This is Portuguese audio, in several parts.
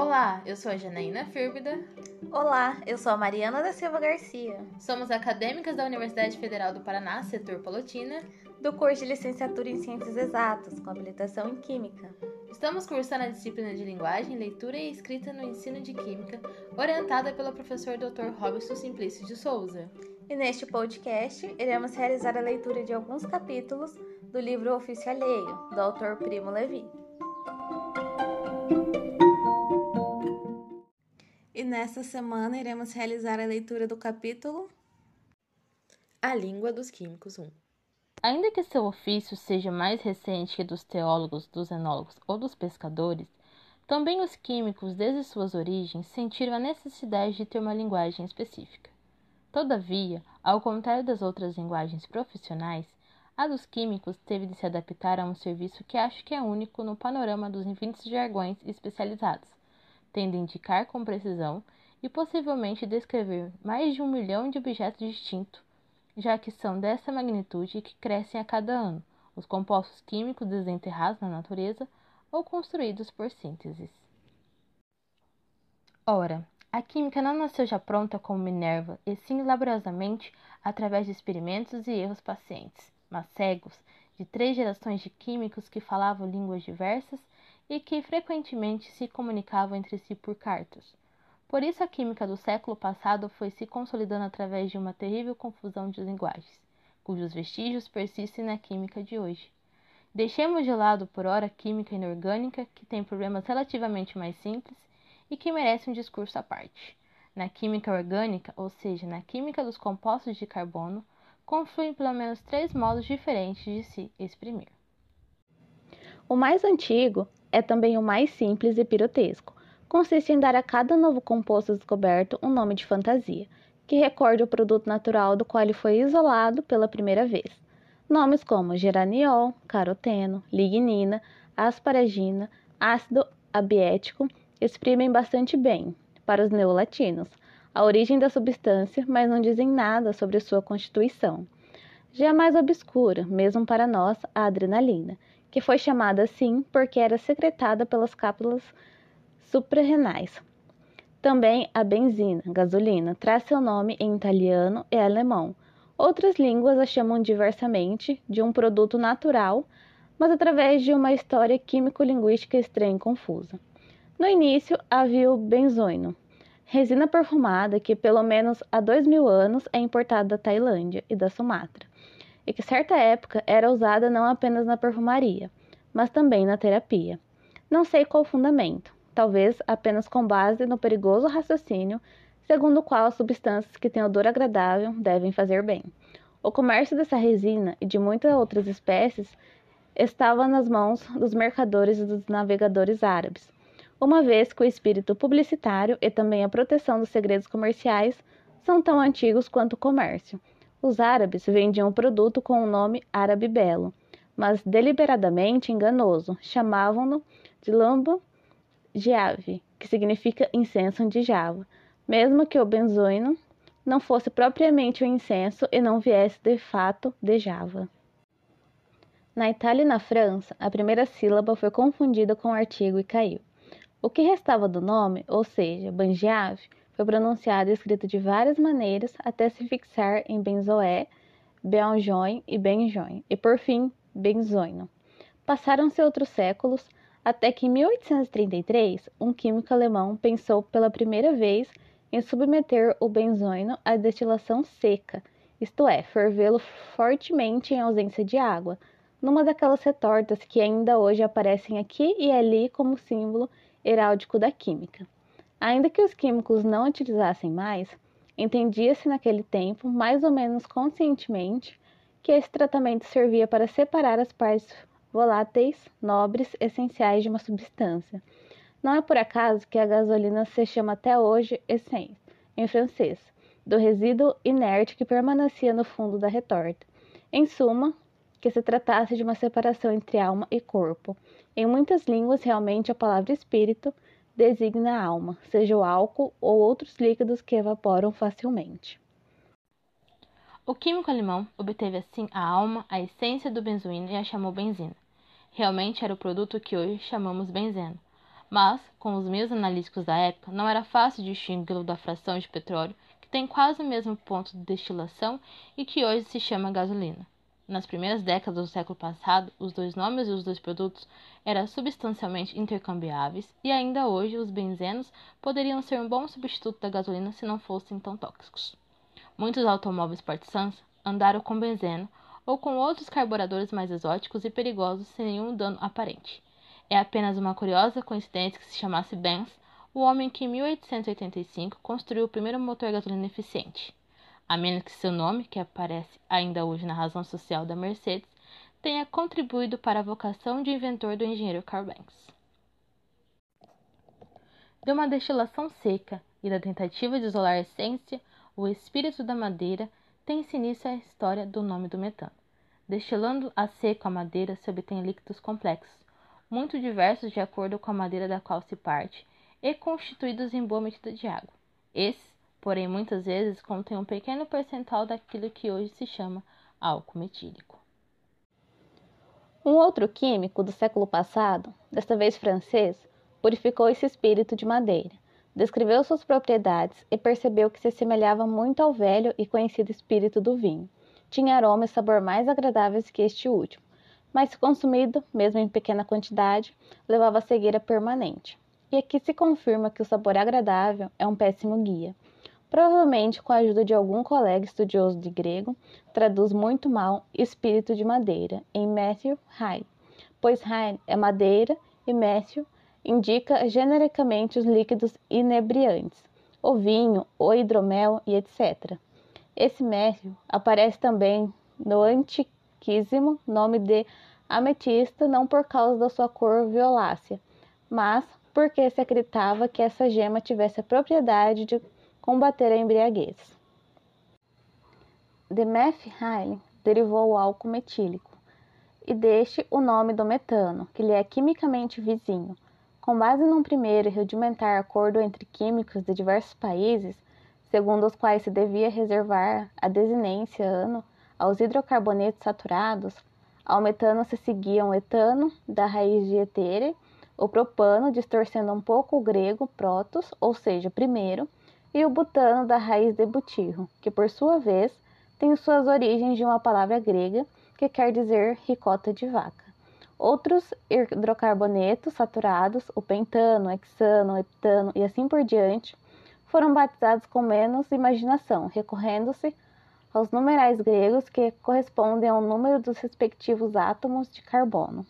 Olá, eu sou a Janaína Fírbida. Olá, eu sou a Mariana da Silva Garcia. Somos acadêmicas da Universidade Federal do Paraná, setor Palotina, do curso de licenciatura em Ciências Exatas, com habilitação em Química. Estamos cursando a disciplina de Linguagem, Leitura e Escrita no Ensino de Química, orientada pelo professor Dr. Robson Simplício de Souza. E neste podcast, iremos realizar a leitura de alguns capítulos do livro Ofício Alheio, do autor Primo Levi. E nesta semana iremos realizar a leitura do capítulo A Língua dos Químicos 1. Ainda que seu ofício seja mais recente que dos teólogos, dos enólogos ou dos pescadores, também os químicos, desde suas origens, sentiram a necessidade de ter uma linguagem específica. Todavia, ao contrário das outras linguagens profissionais, a dos químicos teve de se adaptar a um serviço que acho que é único no panorama dos infinitos jargões especializados tendo indicar com precisão e possivelmente descrever mais de um milhão de objetos distintos, já que são dessa magnitude que crescem a cada ano os compostos químicos desenterrados na natureza ou construídos por síntese. Ora, a química não nasceu já pronta como Minerva, e sim laboriosamente através de experimentos e erros pacientes, mas cegos, de três gerações de químicos que falavam línguas diversas e que frequentemente se comunicavam entre si por cartas. Por isso a química do século passado foi se consolidando através de uma terrível confusão de linguagens, cujos vestígios persistem na química de hoje. Deixemos de lado por ora a química inorgânica, que tem problemas relativamente mais simples e que merece um discurso à parte. Na química orgânica, ou seja, na química dos compostos de carbono, confluem pelo menos três modos diferentes de se exprimir. O mais antigo é também o mais simples e pirotesco. Consiste em dar a cada novo composto descoberto um nome de fantasia, que recorde o produto natural do qual ele foi isolado pela primeira vez. Nomes como geraniol, caroteno, lignina, asparagina, ácido abiético exprimem bastante bem, para os neolatinos, a origem da substância, mas não dizem nada sobre sua constituição. Já é mais obscura, mesmo para nós, a adrenalina, que foi chamada assim porque era secretada pelas cápsulas suprarrenais. Também a benzina, gasolina, traz seu nome em italiano e alemão. Outras línguas a chamam diversamente de um produto natural, mas através de uma história químico-linguística estranha e confusa. No início havia o benzoino, resina perfumada que pelo menos há dois mil anos é importada da Tailândia e da Sumatra e que certa época era usada não apenas na perfumaria, mas também na terapia. Não sei qual fundamento, talvez apenas com base no perigoso raciocínio segundo o qual substâncias que têm odor agradável devem fazer bem. O comércio dessa resina e de muitas outras espécies estava nas mãos dos mercadores e dos navegadores árabes, uma vez que o espírito publicitário e também a proteção dos segredos comerciais são tão antigos quanto o comércio os árabes vendiam o produto com o nome árabe belo, mas deliberadamente enganoso, chamavam-no de lambo ave, que significa incenso de Java, mesmo que o benzoino não fosse propriamente o incenso e não viesse de fato de Java. Na Itália e na França, a primeira sílaba foi confundida com o artigo e caiu. O que restava do nome, ou seja, Bangiave, foi pronunciado e escrito de várias maneiras até se fixar em benzoé, benjoin e benjoin, e por fim, benzoino. Passaram-se outros séculos, até que em 1833, um químico alemão pensou pela primeira vez em submeter o benzoino à destilação seca, isto é, fervê-lo fortemente em ausência de água, numa daquelas retortas que ainda hoje aparecem aqui e ali como símbolo heráldico da química. Ainda que os químicos não utilizassem mais, entendia-se naquele tempo, mais ou menos conscientemente, que esse tratamento servia para separar as partes voláteis, nobres, essenciais de uma substância. Não é por acaso que a gasolina se chama até hoje essence, em francês, do resíduo inerte que permanecia no fundo da retorta. Em suma, que se tratasse de uma separação entre alma e corpo. Em muitas línguas, realmente, a palavra espírito designa a alma, seja o álcool ou outros líquidos que evaporam facilmente. O químico alemão obteve assim a alma, a essência do benzoíno e a chamou benzina. Realmente era o produto que hoje chamamos benzeno, mas, com os meios analíticos da época, não era fácil distingui-lo da fração de petróleo, que tem quase o mesmo ponto de destilação e que hoje se chama gasolina. Nas primeiras décadas do século passado, os dois nomes e os dois produtos eram substancialmente intercambiáveis e ainda hoje os benzenos poderiam ser um bom substituto da gasolina se não fossem tão tóxicos. Muitos automóveis partisans andaram com benzeno ou com outros carburadores mais exóticos e perigosos sem nenhum dano aparente. É apenas uma curiosa coincidência que se chamasse Benz, o homem que em 1885 construiu o primeiro motor gasolina eficiente a menos que seu nome, que aparece ainda hoje na razão social da Mercedes, tenha contribuído para a vocação de inventor do engenheiro Carl Benz. De uma destilação seca e da tentativa de isolar a essência, o espírito da madeira, tem-se início a história do nome do metano. Destilando a seco a madeira se obtém líquidos complexos, muito diversos de acordo com a madeira da qual se parte, e constituídos em boa medida de água. Esses porém muitas vezes contém um pequeno percentual daquilo que hoje se chama álcool metílico. Um outro químico do século passado, desta vez francês, purificou esse espírito de madeira, descreveu suas propriedades e percebeu que se assemelhava muito ao velho e conhecido espírito do vinho. Tinha aroma e sabor mais agradáveis que este último, mas se consumido, mesmo em pequena quantidade, levava a cegueira permanente. E aqui se confirma que o sabor agradável é um péssimo guia provavelmente com a ajuda de algum colega estudioso de grego, traduz muito mal espírito de madeira em Matthew Hay, pois Hay é madeira e Matthew indica genericamente os líquidos inebriantes, o vinho, o hidromel e etc. Esse Matthew aparece também no antiquíssimo nome de ametista não por causa da sua cor violácea, mas porque se acreditava que essa gema tivesse a propriedade de combater a embriaguez. De methyl derivou o álcool metílico, e deste o nome do metano, que lhe é quimicamente vizinho. Com base num primeiro e rudimentar acordo entre químicos de diversos países, segundo os quais se devia reservar a desinência ano aos hidrocarbonetos saturados, ao metano se seguiam o etano, da raiz de etere, o propano, distorcendo um pouco o grego protos, ou seja, primeiro, e o butano da raiz de butirro, que por sua vez tem suas origens de uma palavra grega que quer dizer ricota de vaca. Outros hidrocarbonetos saturados, o pentano, hexano, heptano e assim por diante, foram batizados com menos imaginação, recorrendo-se aos numerais gregos que correspondem ao número dos respectivos átomos de carbono.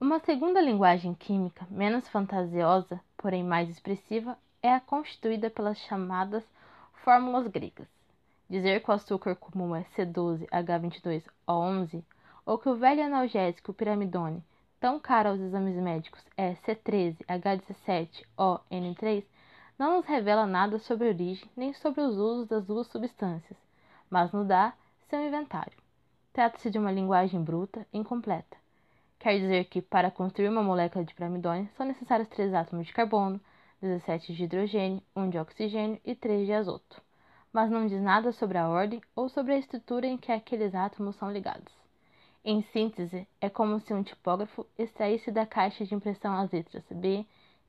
Uma segunda linguagem química, menos fantasiosa, porém mais expressiva, é constituída pelas chamadas fórmulas gregas. Dizer que o açúcar comum é C12H22O11 ou que o velho analgésico piramidone, tão caro aos exames médicos, é C13H17ON3, não nos revela nada sobre a origem nem sobre os usos das duas substâncias, mas nos dá seu inventário. Trata-se de uma linguagem bruta incompleta. Quer dizer que, para construir uma molécula de piramidone, são necessários três átomos de carbono, 17 de hidrogênio, 1 de oxigênio e 3 de azoto, mas não diz nada sobre a ordem ou sobre a estrutura em que aqueles átomos são ligados. Em síntese, é como se um tipógrafo extraísse da caixa de impressão as letras B,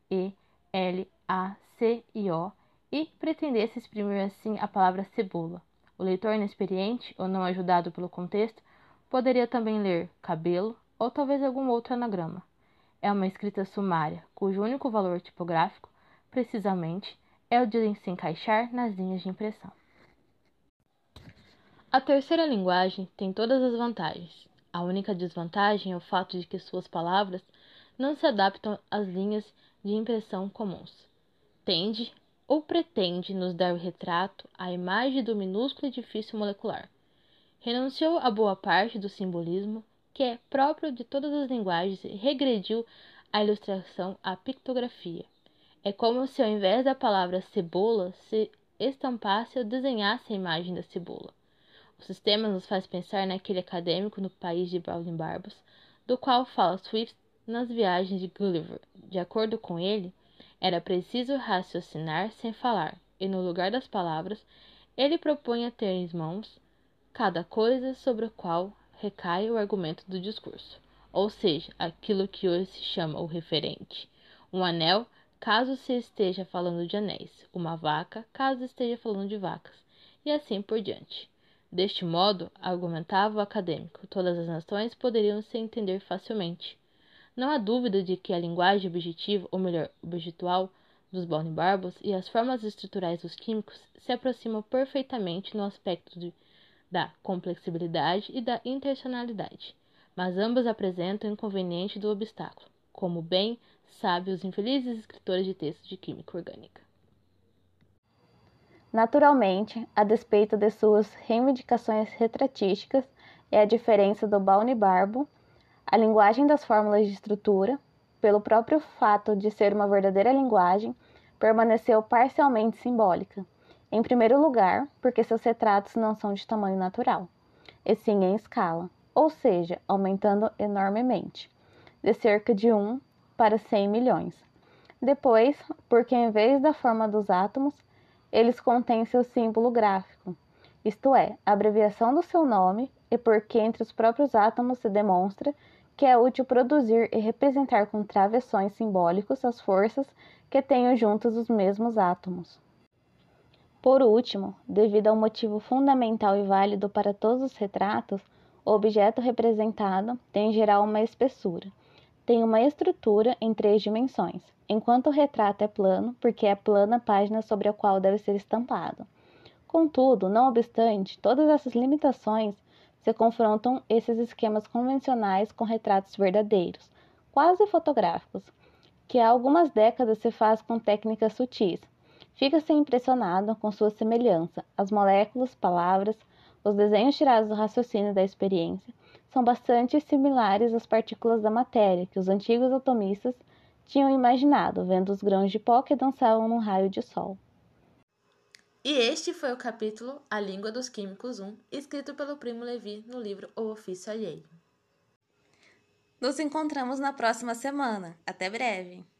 E, L, A, C e O e pretendesse exprimir assim a palavra cebola. O leitor inexperiente ou não ajudado pelo contexto poderia também ler cabelo ou talvez algum outro anagrama. É uma escrita sumária, cujo único valor tipográfico precisamente, é o de se encaixar nas linhas de impressão. A terceira linguagem tem todas as vantagens. A única desvantagem é o fato de que suas palavras não se adaptam às linhas de impressão comuns. Tende ou pretende nos dar o retrato, a imagem do minúsculo edifício molecular. Renunciou a boa parte do simbolismo que é próprio de todas as linguagens e regrediu a ilustração à pictografia. É como se ao invés da palavra cebola se estampasse ou desenhasse a imagem da cebola. O sistema nos faz pensar naquele acadêmico no país de Browning Barbas, do qual fala Swift nas viagens de Gulliver. De acordo com ele, era preciso raciocinar sem falar, e no lugar das palavras, ele propunha ter em mãos cada coisa sobre a qual recai o argumento do discurso. ou seja, aquilo que hoje se chama o referente. Um anel, caso se esteja falando de anéis, uma vaca, caso esteja falando de vacas, e assim por diante. Deste modo, argumentava o acadêmico, todas as nações poderiam se entender facilmente. Não há dúvida de que a linguagem objetiva, ou melhor, objetual, dos Barbos e as formas estruturais dos químicos se aproximam perfeitamente no aspecto de, da complexibilidade e da intencionalidade, mas ambas apresentam o inconveniente do obstáculo, como bem sabem os infelizes escritores de textos de química orgânica. Naturalmente, a despeito de suas reivindicações retratísticas e a diferença do Barbo, a linguagem das fórmulas de estrutura, pelo próprio fato de ser uma verdadeira linguagem, permaneceu parcialmente simbólica. Em primeiro lugar, porque seus retratos não são de tamanho natural, e sim em escala, ou seja, aumentando enormemente, de cerca de 1 para 100 milhões. Depois, porque em vez da forma dos átomos, eles contêm seu símbolo gráfico, isto é, a abreviação do seu nome, e porque entre os próprios átomos se demonstra que é útil produzir e representar com travessões simbólicos as forças que tenham juntos os mesmos átomos. Por último, devido ao motivo fundamental e válido para todos os retratos, o objeto representado tem em geral uma espessura, tem uma estrutura em três dimensões, enquanto o retrato é plano, porque é plana a página sobre a qual deve ser estampado. Contudo, não obstante todas essas limitações, se confrontam esses esquemas convencionais com retratos verdadeiros, quase fotográficos, que há algumas décadas se faz com técnicas sutis. Fica-se impressionado com sua semelhança. As moléculas, palavras, os desenhos tirados do raciocínio da experiência são bastante similares às partículas da matéria que os antigos atomistas tinham imaginado, vendo os grãos de pó que dançavam num raio de sol. E este foi o capítulo A Língua dos Químicos 1, escrito pelo Primo Levi no livro O Ofício Alheio. Nos encontramos na próxima semana. Até breve!